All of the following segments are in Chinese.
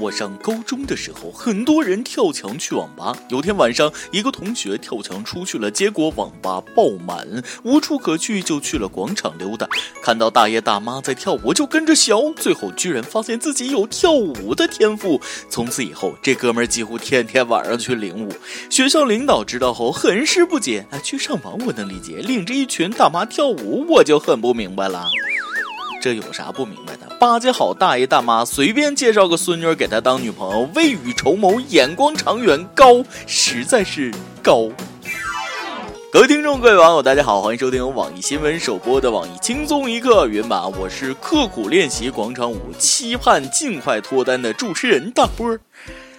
我上高中的时候，很多人跳墙去网吧。有天晚上，一个同学跳墙出去了，结果网吧爆满，无处可去，就去了广场溜达。看到大爷大妈在跳舞，就跟着学，最后居然发现自己有跳舞的天赋。从此以后，这哥们儿几乎天天晚上去领舞。学校领导知道后，很是不解。哎，去上网我能理解，领着一群大妈跳舞，我就很不明白了。这有啥不明白的？巴结好大爷大妈，随便介绍个孙女给他当女朋友，未雨绸缪，眼光长远，高，实在是高。各位听众，各位网友，大家好，欢迎收听由网易新闻首播的《网易轻松一刻》云版，我是刻苦练习广场舞，期盼尽快脱单的主持人大波。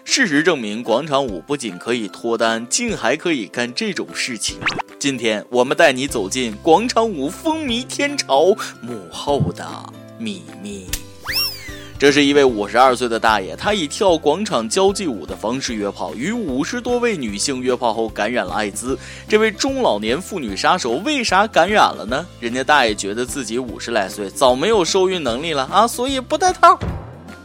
事实证明，广场舞不仅可以脱单，竟还可以干这种事情。今天我们带你走进广场舞风靡天朝幕后的秘密。这是一位五十二岁的大爷，他以跳广场交际舞的方式约炮，与五十多位女性约炮后感染了艾滋。这位中老年妇女杀手为啥感染了呢？人家大爷觉得自己五十来岁，早没有受孕能力了啊，所以不戴套。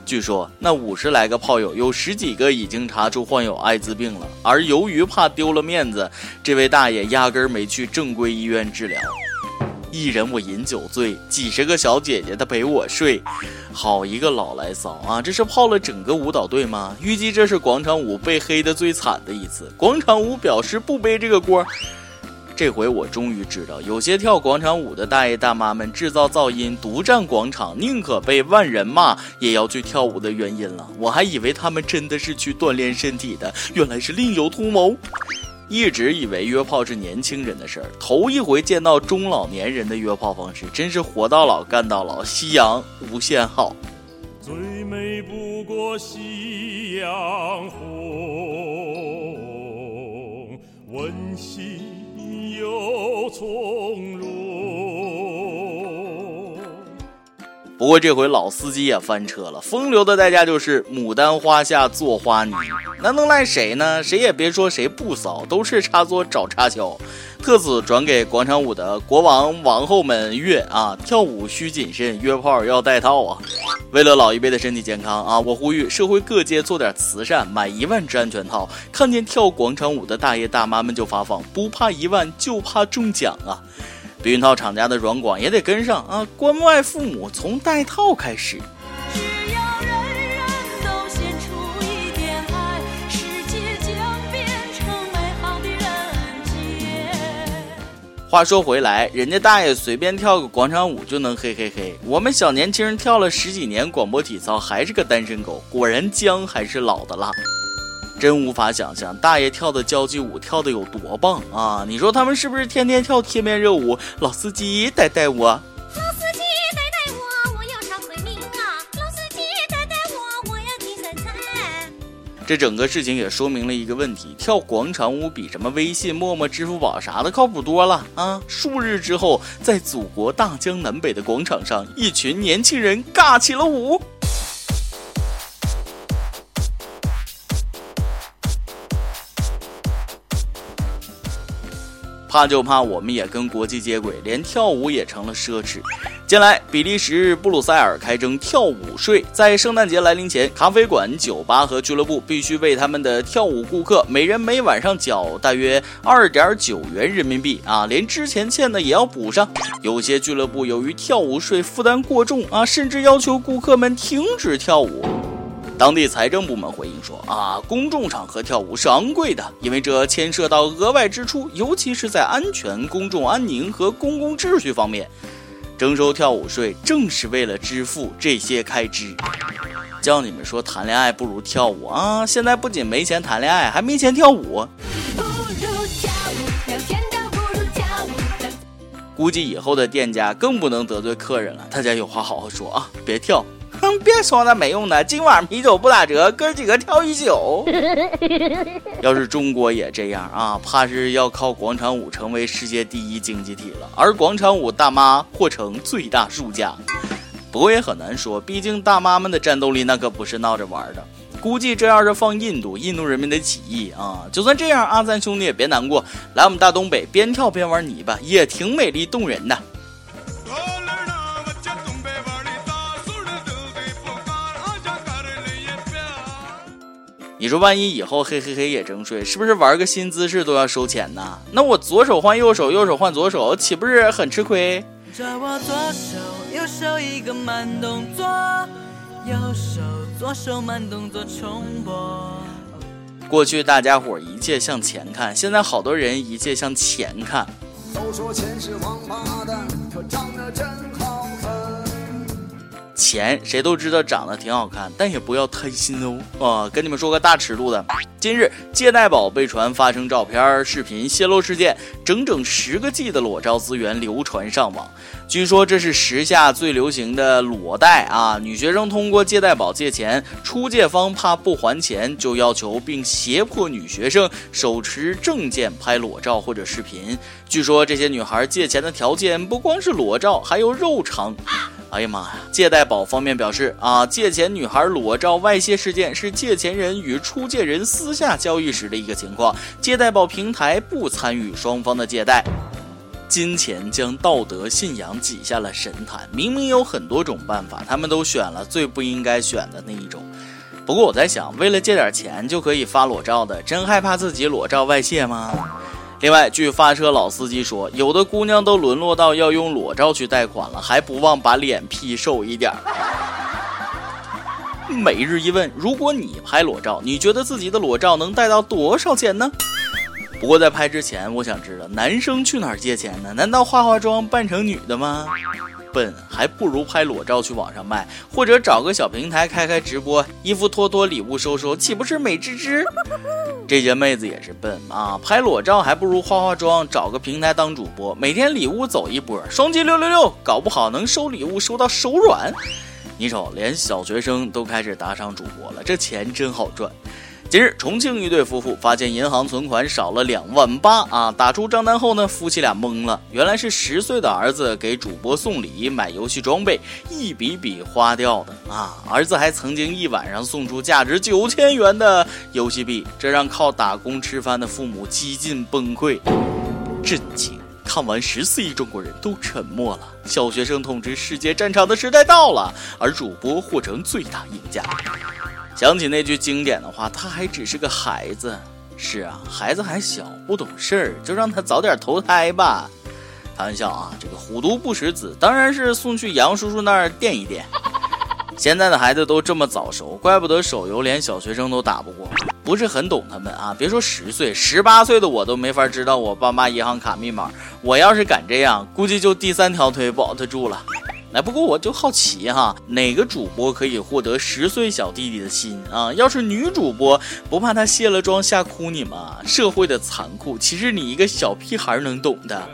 据说那五十来个炮友有十几个已经查出患有艾滋病了，而由于怕丢了面子，这位大爷压根儿没去正规医院治疗。一人我饮酒醉，几十个小姐姐她陪我睡，好一个老来骚啊！这是泡了整个舞蹈队吗？预计这是广场舞被黑的最惨的一次。广场舞表示不背这个锅。这回我终于知道，有些跳广场舞的大爷大妈们制造噪音、独占广场，宁可被万人骂也要去跳舞的原因了。我还以为他们真的是去锻炼身体的，原来是另有图谋。一直以为约炮是年轻人的事儿，头一回见到中老年人的约炮方式，真是活到老干到老，夕阳无限好。最美不过夕阳红，温馨。又从容。不过这回老司机也翻车了，风流的代价就是牡丹花下做花泥，那能赖谁呢？谁也别说谁不骚，都是插座找插销。特此转给广场舞的国王王后们乐啊，跳舞需谨慎，约炮要带套啊。为了老一辈的身体健康啊，我呼吁社会各界做点慈善，买一万只安全套。看见跳广场舞的大爷大妈们就发放，不怕一万就怕中奖啊！避孕套厂家的软广也得跟上啊，关爱父母从戴套开始。话说回来，人家大爷随便跳个广场舞就能嘿嘿嘿，我们小年轻人跳了十几年广播体操还是个单身狗，果然姜还是老的辣。真无法想象大爷跳的交际舞跳的有多棒啊！你说他们是不是天天跳贴面热舞？老司机带带我。老司机带带我，我要唱回民啊！老司机带带我，我要听神菜这整个事情也说明了一个问题：跳广场舞比什么微信、陌陌、支付宝啥的靠谱多了啊！数日之后，在祖国大江南北的广场上，一群年轻人尬起了舞。怕就怕我们也跟国际接轨，连跳舞也成了奢侈。近来，比利时布鲁塞尔开征跳舞税，在圣诞节来临前，咖啡馆、酒吧和俱乐部必须为他们的跳舞顾客每人每晚上缴大约二点九元人民币啊，连之前欠的也要补上。有些俱乐部由于跳舞税负担过重啊，甚至要求顾客们停止跳舞。当地财政部门回应说：“啊，公众场合跳舞是昂贵的，因为这牵涉到额外支出，尤其是在安全、公众安宁和公共秩序方面。征收跳舞税正是为了支付这些开支。叫你们说谈恋爱不如跳舞啊！现在不仅没钱谈恋爱，还没钱跳舞。估计以后的店家更不能得罪客人了，大家有话好好说啊，别跳。”哼，别说那没用的，今晚啤酒不打折，哥几个跳一宿。要是中国也这样啊，怕是要靠广场舞成为世界第一经济体了，而广场舞大妈或成最大输家。不过也很难说，毕竟大妈们的战斗力那可不是闹着玩的。估计这要是放印度，印度人民得起义啊！就算这样，阿三兄弟也别难过，来我们大东北，边跳边玩泥巴，也挺美丽动人的。你说万一以后嘿嘿嘿也征税，是不是玩个新姿势都要收钱呢？那我左手换右手，右手换左手，岂不是很吃亏？我左手右手一个慢动作，右手左手慢动作重播。过去大家伙一切向前看，现在好多人一切向钱看。都说钱是王八蛋，可长得真。钱谁都知道长得挺好看，但也不要贪心哦啊！跟你们说个大尺度的，今日借贷宝被传发生照片、视频泄露事件，整整十个 G 的裸照资源流传上网。据说这是时下最流行的裸贷啊！女学生通过借贷宝借钱，出借方怕不还钱，就要求并胁迫女学生手持证件拍裸照或者视频。据说这些女孩借钱的条件不光是裸照，还有肉偿。哎呀妈呀！借贷宝方面表示啊，借钱女孩裸照外泄事件是借钱人与出借人私下交易时的一个情况，借贷宝平台不参与双方的借贷。金钱将道德信仰挤下了神坛，明明有很多种办法，他们都选了最不应该选的那一种。不过我在想，为了借点钱就可以发裸照的，真害怕自己裸照外泄吗？另外，据发车老司机说，有的姑娘都沦落到要用裸照去贷款了，还不忘把脸 P 瘦一点。每日一问：如果你拍裸照，你觉得自己的裸照能贷到多少钱呢？不过在拍之前，我想知道男生去哪儿借钱呢？难道化化妆扮成女的吗？笨，还不如拍裸照去网上卖，或者找个小平台开开直播，衣服脱脱，礼物收收，岂不是美滋滋？这些妹子也是笨啊，拍裸照还不如化化妆，找个平台当主播，每天礼物走一波，双击六六六，搞不好能收礼物收到手软。你瞅，连小学生都开始打赏主播了，这钱真好赚。近日，重庆一对夫妇发现银行存款少了两万八啊！打出账单后呢，夫妻俩懵了，原来是十岁的儿子给主播送礼、买游戏装备，一笔笔花掉的啊！儿子还曾经一晚上送出价值九千元的游戏币，这让靠打工吃饭的父母几近崩溃。震惊！看完十四亿中国人都沉默了。小学生统治世界战场的时代到了，而主播或成最大赢家。想起那句经典的话，他还只是个孩子。是啊，孩子还小，不懂事儿，就让他早点投胎吧。开玩笑啊，这个虎毒不食子，当然是送去杨叔叔那儿垫一垫。现在的孩子都这么早熟，怪不得手游连小学生都打不过。不是很懂他们啊，别说十岁，十八岁的我都没法知道我爸妈银行卡密码。我要是敢这样，估计就第三条腿保得住了。哎，不过我就好奇哈，哪个主播可以获得十岁小弟弟的心啊？要是女主播，不怕他卸了妆吓哭你吗？社会的残酷，其实你一个小屁孩能懂的？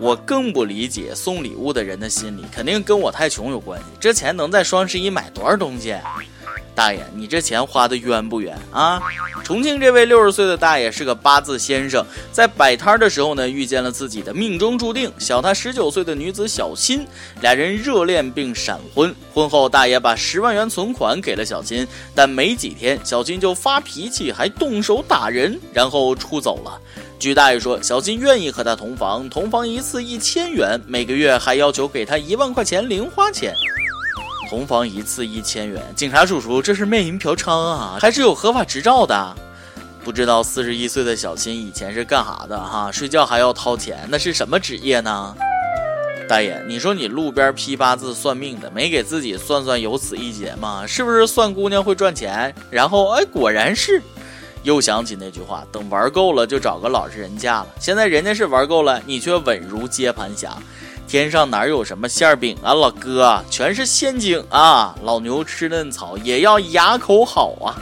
我更不理解送礼物的人的心理，肯定跟我太穷有关系。这钱能在双十一买多少东西？大爷，你这钱花的冤不冤啊？重庆这位六十岁的大爷是个八字先生，在摆摊的时候呢，遇见了自己的命中注定，小他十九岁的女子小新，俩人热恋并闪婚。婚后，大爷把十万元存款给了小新，但没几天，小新就发脾气，还动手打人，然后出走了。据大爷说，小新愿意和他同房，同房一次一千元，每个月还要求给他一万块钱零花钱。同房一次一千元，警察叔叔，这是卖淫嫖娼啊，还是有合法执照的？不知道四十一岁的小新以前是干啥的哈？睡觉还要掏钱，那是什么职业呢？大爷，你说你路边批八字算命的，没给自己算算有此一劫吗？是不是算姑娘会赚钱？然后哎，果然是，又想起那句话，等玩够了就找个老实人嫁了。现在人家是玩够了，你却稳如接盘侠。天上哪有什么馅饼啊，老哥，全是陷阱啊！老牛吃嫩草也要牙口好啊！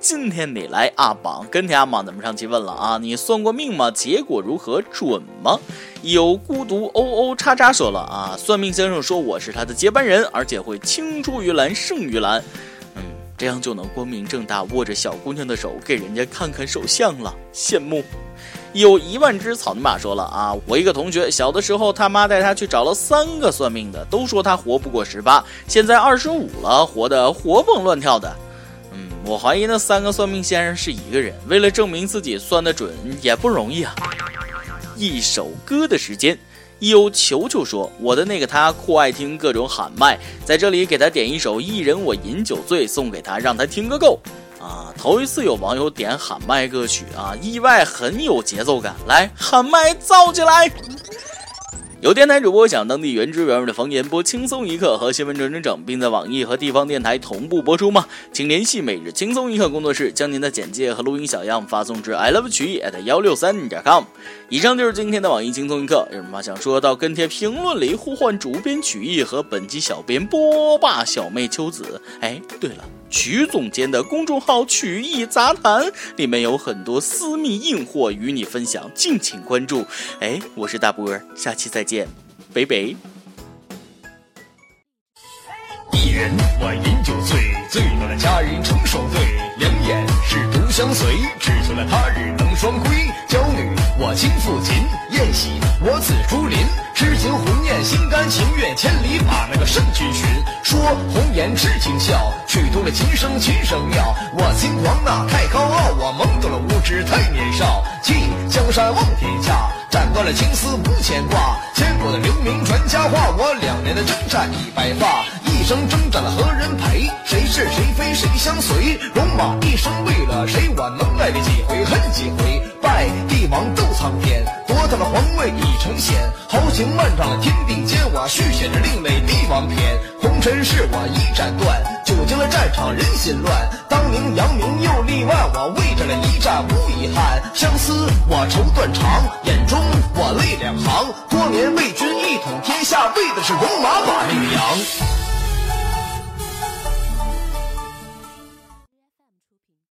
今天得来阿榜跟天阿榜咱们上期问了啊，你算过命吗？结果如何？准吗？有孤独 O O 叉叉说了啊，算命先生说我是他的接班人，而且会青出于蓝胜于蓝，嗯，这样就能光明正大握着小姑娘的手给人家看看手相了，羡慕。有一万只草泥马说了啊，我一个同学小的时候，他妈带他去找了三个算命的，都说他活不过十八，现在二十五了，活得活蹦乱跳的。嗯，我怀疑那三个算命先生是一个人，为了证明自己算得准也不容易啊。一首歌的时间。有球球说：“我的那个他酷爱听各种喊麦，在这里给他点一首《一人我饮酒醉》，送给他，让他听个够。”啊，头一次有网友点喊麦歌曲啊，意外很有节奏感，来喊麦造起来。有电台主播想当地原汁原味的方言播轻松一刻和新闻整整整，并在网易和地方电台同步播出吗？请联系每日轻松一刻工作室，将您的简介和录音小样发送至 i love 曲艺 at 幺六三点 com。以上就是今天的网易轻松一刻，有什么想说到跟帖评论里呼唤主编曲艺和本期小编波霸小妹秋子。哎，对了。曲总监的公众号“曲艺杂谈”里面有很多私密硬货与你分享，敬请关注。哎，我是大波儿，下期再见，北北。一人我饮酒醉，醉了佳人成双对，两眼是独相随，只求了他日能双归。娇女我轻抚琴，宴喜我紫竹林，痴情红颜心甘情愿，千里把那个圣君寻。说红颜痴情笑，曲动了琴声，琴声妙。我轻狂那太高傲，我懵懂了无知太年少。弃江山望天下，斩断了情丝无牵挂。千古的留名传佳话，我两年的征战已白发。一生征战了何人陪？谁是谁非谁相随？戎马一生为了谁？我能爱你几回恨几回？帝王斗苍天，夺得了皇位已成仙。豪情万丈天地间，我续写着另类帝王篇。红尘事我一斩断，久经了战场人心乱。当年扬名又立万，我为这了一战无遗憾。相思我愁断肠，眼中我泪两行。多年为君一统天下，为的是戎马把绿杨。